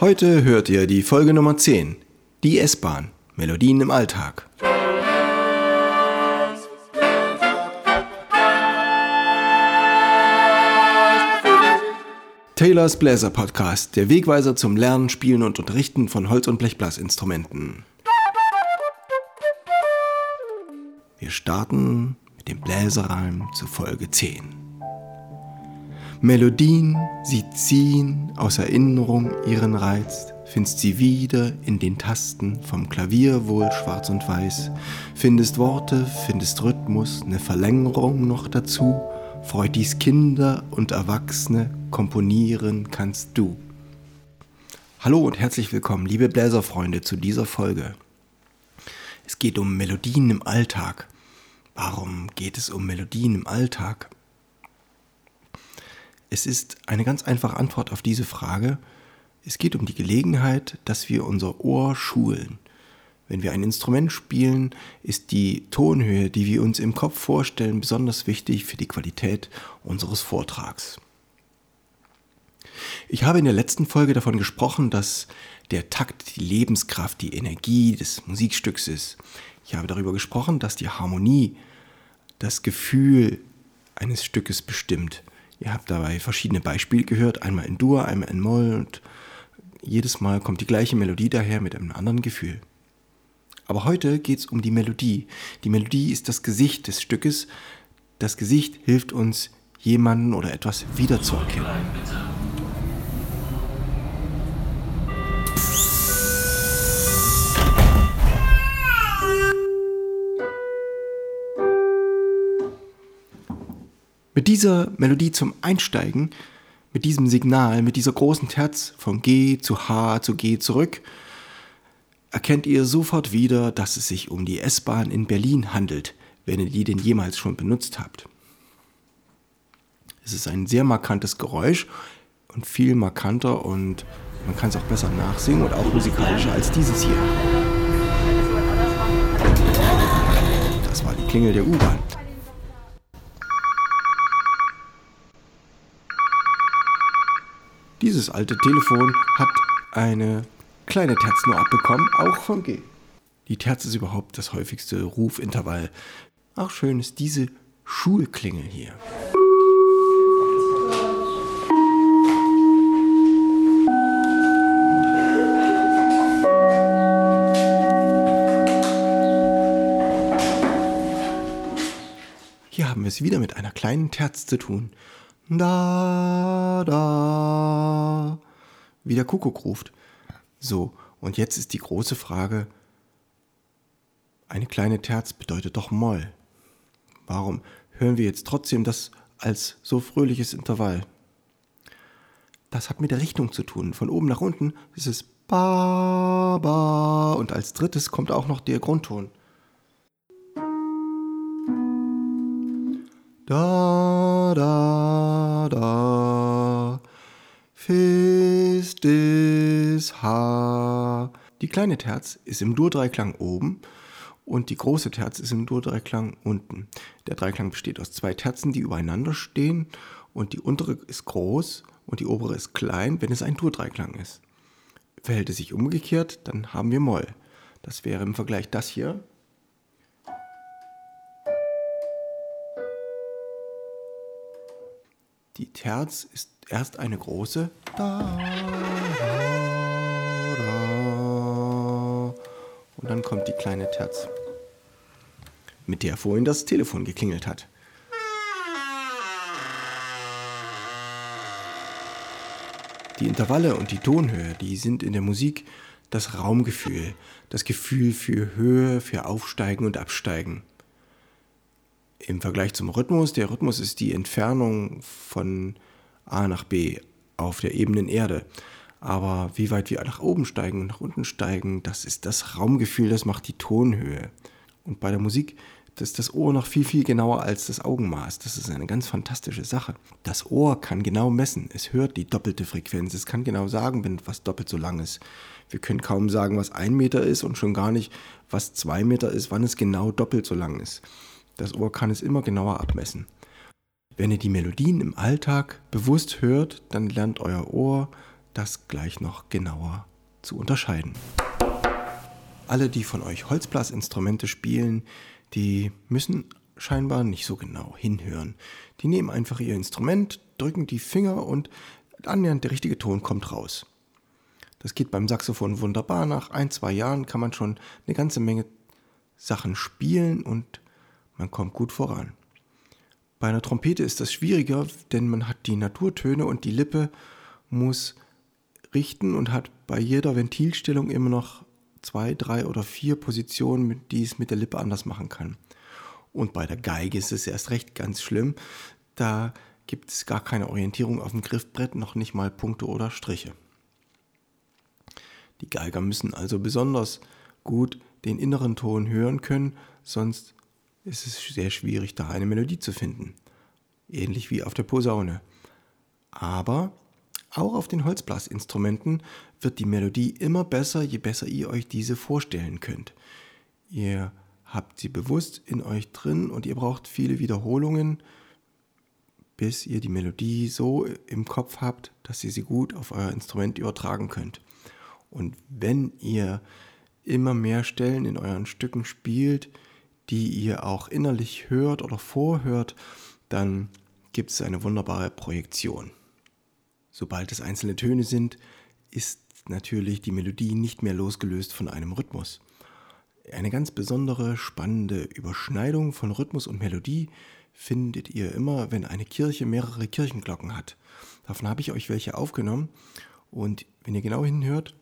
Heute hört ihr die Folge Nummer 10, die S-Bahn, Melodien im Alltag. Taylors Bläser Podcast, der Wegweiser zum Lernen, Spielen und Unterrichten von Holz- und Blechblasinstrumenten. Wir starten mit dem Bläserreim zu Folge 10. Melodien, sie ziehen aus Erinnerung ihren Reiz, findest sie wieder in den Tasten vom Klavier wohl schwarz und weiß, findest Worte, findest Rhythmus, ne Verlängerung noch dazu, freut dies Kinder und Erwachsene, komponieren kannst du. Hallo und herzlich willkommen, liebe Bläserfreunde, zu dieser Folge. Es geht um Melodien im Alltag. Warum geht es um Melodien im Alltag? Es ist eine ganz einfache Antwort auf diese Frage. Es geht um die Gelegenheit, dass wir unser Ohr schulen. Wenn wir ein Instrument spielen, ist die Tonhöhe, die wir uns im Kopf vorstellen, besonders wichtig für die Qualität unseres Vortrags. Ich habe in der letzten Folge davon gesprochen, dass der Takt die Lebenskraft, die Energie des Musikstücks ist. Ich habe darüber gesprochen, dass die Harmonie das Gefühl eines Stückes bestimmt. Ihr habt dabei verschiedene Beispiele gehört, einmal in Dur, einmal in Moll und jedes Mal kommt die gleiche Melodie daher mit einem anderen Gefühl. Aber heute geht es um die Melodie. Die Melodie ist das Gesicht des Stückes. Das Gesicht hilft uns, jemanden oder etwas wiederzuerkennen. Mit dieser Melodie zum Einsteigen, mit diesem Signal, mit dieser großen Terz von G zu H zu G zurück, erkennt ihr sofort wieder, dass es sich um die S-Bahn in Berlin handelt, wenn ihr die denn jemals schon benutzt habt. Es ist ein sehr markantes Geräusch und viel markanter und man kann es auch besser nachsingen und auch musikalischer als dieses hier. Das war die Klingel der U-Bahn. Dieses alte Telefon hat eine kleine Terz nur abbekommen, auch von G. Die Terz ist überhaupt das häufigste Rufintervall. Auch schön ist diese Schulklingel hier. Hier haben wir es wieder mit einer kleinen Terz zu tun. Da, da, wie der Kuckuck ruft. So, und jetzt ist die große Frage, eine kleine Terz bedeutet doch Moll. Warum hören wir jetzt trotzdem das als so fröhliches Intervall? Das hat mit der Richtung zu tun. Von oben nach unten ist es Ba, Ba und als drittes kommt auch noch der Grundton. Da, da, da. Fist is Ha. Die kleine Terz ist im Dur-Dreiklang oben und die große Terz ist im Dur-Dreiklang unten. Der Dreiklang besteht aus zwei Terzen, die übereinander stehen und die untere ist groß und die obere ist klein, wenn es ein Dur-Dreiklang ist. Verhält es sich umgekehrt, dann haben wir Moll. Das wäre im Vergleich das hier. Die Terz ist erst eine große da, da, da, und dann kommt die kleine Terz, mit der vorhin das Telefon geklingelt hat. Die Intervalle und die Tonhöhe, die sind in der Musik das Raumgefühl, das Gefühl für Höhe, für Aufsteigen und Absteigen im Vergleich zum Rhythmus, der Rhythmus ist die Entfernung von A nach B auf der ebenen Erde. Aber wie weit wir nach oben steigen und nach unten steigen, das ist das Raumgefühl, das macht die Tonhöhe. Und bei der Musik das ist das Ohr noch viel, viel genauer als das Augenmaß. Das ist eine ganz fantastische Sache. Das Ohr kann genau messen. Es hört die doppelte Frequenz. Es kann genau sagen, wenn was doppelt so lang ist. Wir können kaum sagen, was ein Meter ist und schon gar nicht, was zwei Meter ist, wann es genau doppelt so lang ist. Das Ohr kann es immer genauer abmessen. Wenn ihr die Melodien im Alltag bewusst hört, dann lernt euer Ohr das gleich noch genauer zu unterscheiden. Alle, die von euch Holzblasinstrumente spielen, die müssen scheinbar nicht so genau hinhören. Die nehmen einfach ihr Instrument, drücken die Finger und annähernd der richtige Ton kommt raus. Das geht beim Saxophon wunderbar. Nach ein, zwei Jahren kann man schon eine ganze Menge Sachen spielen und man kommt gut voran. Bei einer Trompete ist das schwieriger, denn man hat die Naturtöne und die Lippe muss richten und hat bei jeder Ventilstellung immer noch zwei, drei oder vier Positionen, die es mit der Lippe anders machen kann. Und bei der Geige ist es erst recht ganz schlimm. Da gibt es gar keine Orientierung auf dem Griffbrett, noch nicht mal Punkte oder Striche. Die Geiger müssen also besonders gut den inneren Ton hören können, sonst ist es sehr schwierig, da eine Melodie zu finden. Ähnlich wie auf der Posaune. Aber auch auf den Holzblasinstrumenten wird die Melodie immer besser, je besser ihr euch diese vorstellen könnt. Ihr habt sie bewusst in euch drin und ihr braucht viele Wiederholungen, bis ihr die Melodie so im Kopf habt, dass ihr sie gut auf euer Instrument übertragen könnt. Und wenn ihr immer mehr Stellen in euren Stücken spielt, die ihr auch innerlich hört oder vorhört, dann gibt es eine wunderbare Projektion. Sobald es einzelne Töne sind, ist natürlich die Melodie nicht mehr losgelöst von einem Rhythmus. Eine ganz besondere, spannende Überschneidung von Rhythmus und Melodie findet ihr immer, wenn eine Kirche mehrere Kirchenglocken hat. Davon habe ich euch welche aufgenommen und wenn ihr genau hinhört,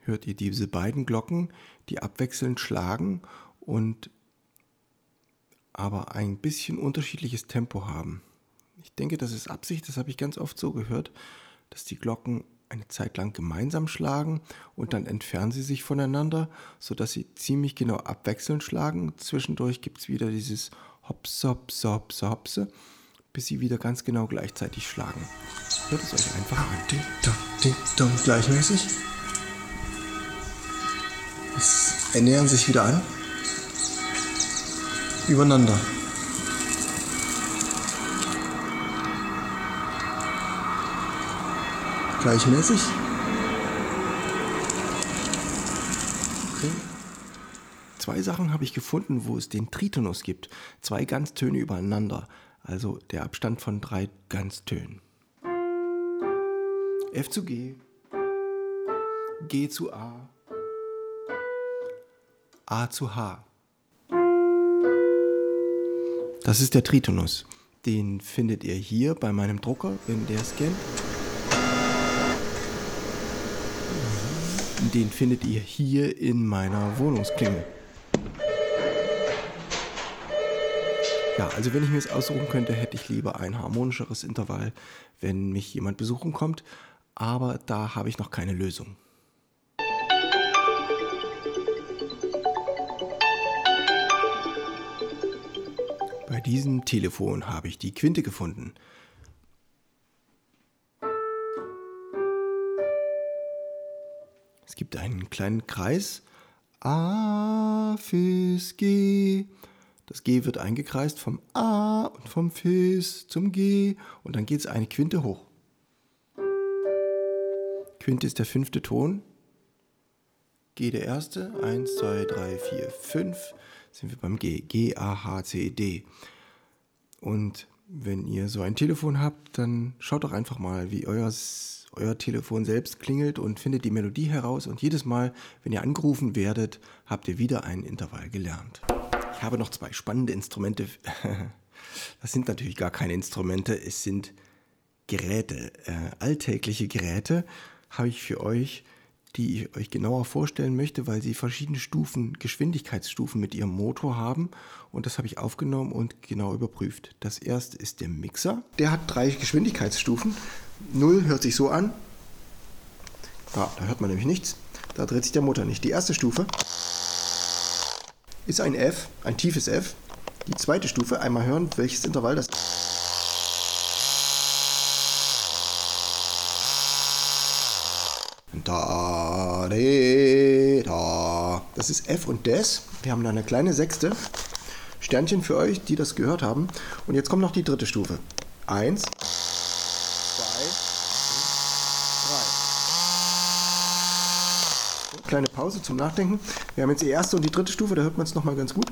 hört ihr diese beiden Glocken, die abwechselnd schlagen und aber ein bisschen unterschiedliches Tempo haben. Ich denke, das ist Absicht, das habe ich ganz oft so gehört, dass die Glocken eine Zeit lang gemeinsam schlagen und dann entfernen sie sich voneinander, sodass sie ziemlich genau abwechselnd schlagen. Zwischendurch gibt es wieder dieses Hopse, Hopse, Hopse, Hopse, bis sie wieder ganz genau gleichzeitig schlagen. Hört es euch einfach an. Ding, dong, ding, dong, gleichmäßig. Es ernähren sich wieder an. Übereinander. Gleichmäßig. Okay. Zwei Sachen habe ich gefunden, wo es den Tritonus gibt. Zwei Ganztöne übereinander. Also der Abstand von drei Ganztönen. F zu G. G zu A. A zu H. Das ist der Tritonus. Den findet ihr hier bei meinem Drucker, wenn der scannt. Den findet ihr hier in meiner Wohnungsklingel. Ja, also wenn ich mir es aussuchen könnte, hätte ich lieber ein harmonischeres Intervall, wenn mich jemand besuchen kommt. Aber da habe ich noch keine Lösung. Diesem Telefon habe ich die Quinte gefunden. Es gibt einen kleinen Kreis. A, Fis, G. Das G wird eingekreist vom A und vom Fis zum G und dann geht es eine Quinte hoch. Quinte ist der fünfte Ton. G der erste. Eins, zwei, drei, vier, fünf sind wir beim G. G, A, H, C, D. Und wenn ihr so ein Telefon habt, dann schaut doch einfach mal, wie euer, euer Telefon selbst klingelt und findet die Melodie heraus. Und jedes Mal, wenn ihr angerufen werdet, habt ihr wieder ein Intervall gelernt. Ich habe noch zwei spannende Instrumente. Das sind natürlich gar keine Instrumente, es sind Geräte, äh, alltägliche Geräte habe ich für euch die ich euch genauer vorstellen möchte, weil sie verschiedene Stufen, Geschwindigkeitsstufen mit ihrem Motor haben. Und das habe ich aufgenommen und genau überprüft. Das erste ist der Mixer. Der hat drei Geschwindigkeitsstufen. Null hört sich so an. Ja, da hört man nämlich nichts. Da dreht sich der Motor nicht. Die erste Stufe ist ein F, ein tiefes F. Die zweite Stufe, einmal hören, welches Intervall das ist. Da. Das ist F und Des. Wir haben da eine kleine sechste. Sternchen für euch, die das gehört haben. Und jetzt kommt noch die dritte Stufe. Eins, zwei, drei. Kleine Pause zum Nachdenken. Wir haben jetzt die erste und die dritte Stufe, da hört man es nochmal ganz gut.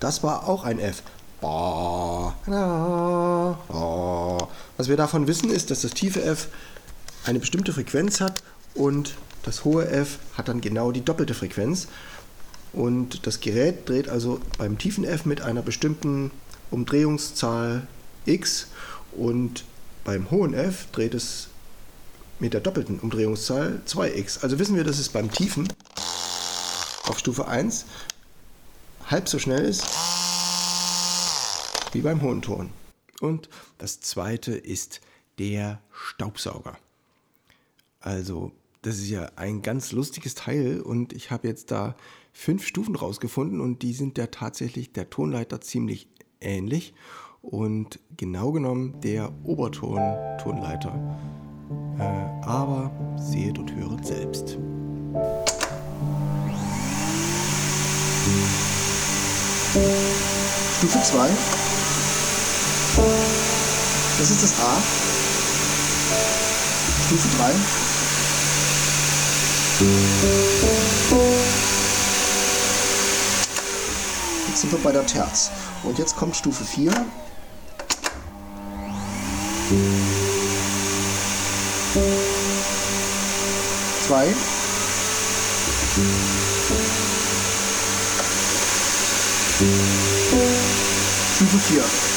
Das war auch ein F. Was wir davon wissen, ist, dass das tiefe F eine bestimmte Frequenz hat und das hohe F hat dann genau die doppelte Frequenz. Und das Gerät dreht also beim tiefen F mit einer bestimmten Umdrehungszahl x und beim hohen F dreht es mit der doppelten Umdrehungszahl 2x. Also wissen wir, dass es beim tiefen auf Stufe 1 halb so schnell ist wie beim hohen Ton. Und das zweite ist der Staubsauger. Also, das ist ja ein ganz lustiges Teil und ich habe jetzt da fünf Stufen rausgefunden und die sind ja tatsächlich der Tonleiter ziemlich ähnlich und genau genommen der Oberton-Tonleiter. Äh, aber seht und höret selbst. Stufe 2. Das ist das A. Stufe 3. Jetzt sind wir bei der Terz. Und jetzt kommt Stufe 4. Zwei. Stufe 4.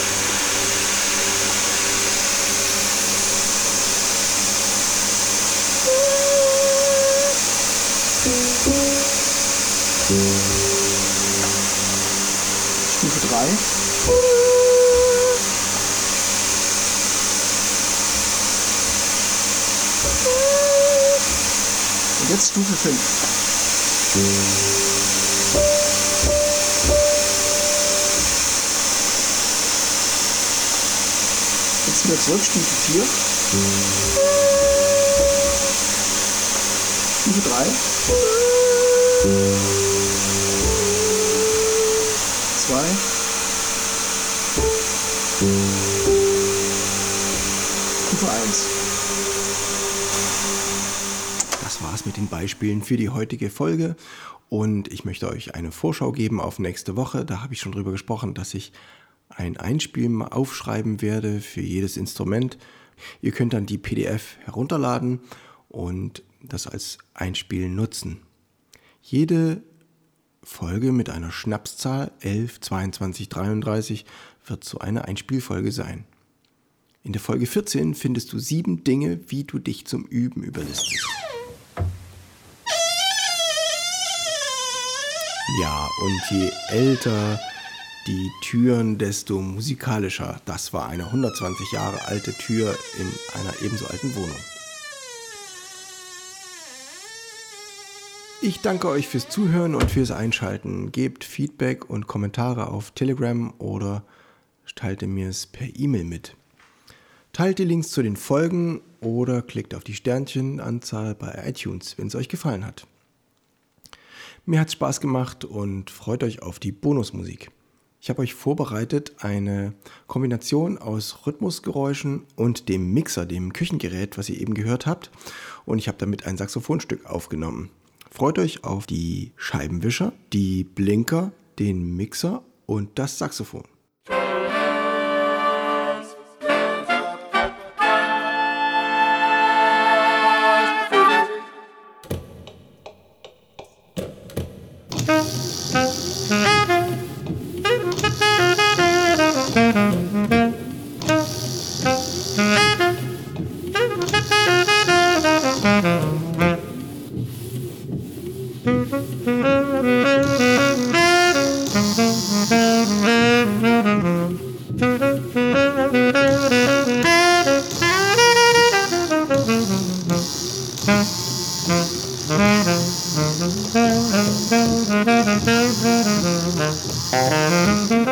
Und jetzt Stufe 5. Jetzt wieder zurück, Stufe 4. Stufe 3. 2. den Beispielen für die heutige Folge und ich möchte euch eine Vorschau geben auf nächste Woche. Da habe ich schon drüber gesprochen, dass ich ein Einspiel aufschreiben werde für jedes Instrument. Ihr könnt dann die PDF herunterladen und das als Einspiel nutzen. Jede Folge mit einer Schnapszahl 11, 22, 33 wird so eine Einspielfolge sein. In der Folge 14 findest du sieben Dinge, wie du dich zum Üben überlistest. Ja, und je älter die Türen, desto musikalischer. Das war eine 120 Jahre alte Tür in einer ebenso alten Wohnung. Ich danke euch fürs Zuhören und fürs Einschalten. Gebt Feedback und Kommentare auf Telegram oder teilt mir es per E-Mail mit. Teilt die Links zu den Folgen oder klickt auf die Sternchenanzahl bei iTunes, wenn es euch gefallen hat. Mir hat es Spaß gemacht und freut euch auf die Bonusmusik. Ich habe euch vorbereitet eine Kombination aus Rhythmusgeräuschen und dem Mixer, dem Küchengerät, was ihr eben gehört habt. Und ich habe damit ein Saxophonstück aufgenommen. Freut euch auf die Scheibenwischer, die Blinker, den Mixer und das Saxophon. Música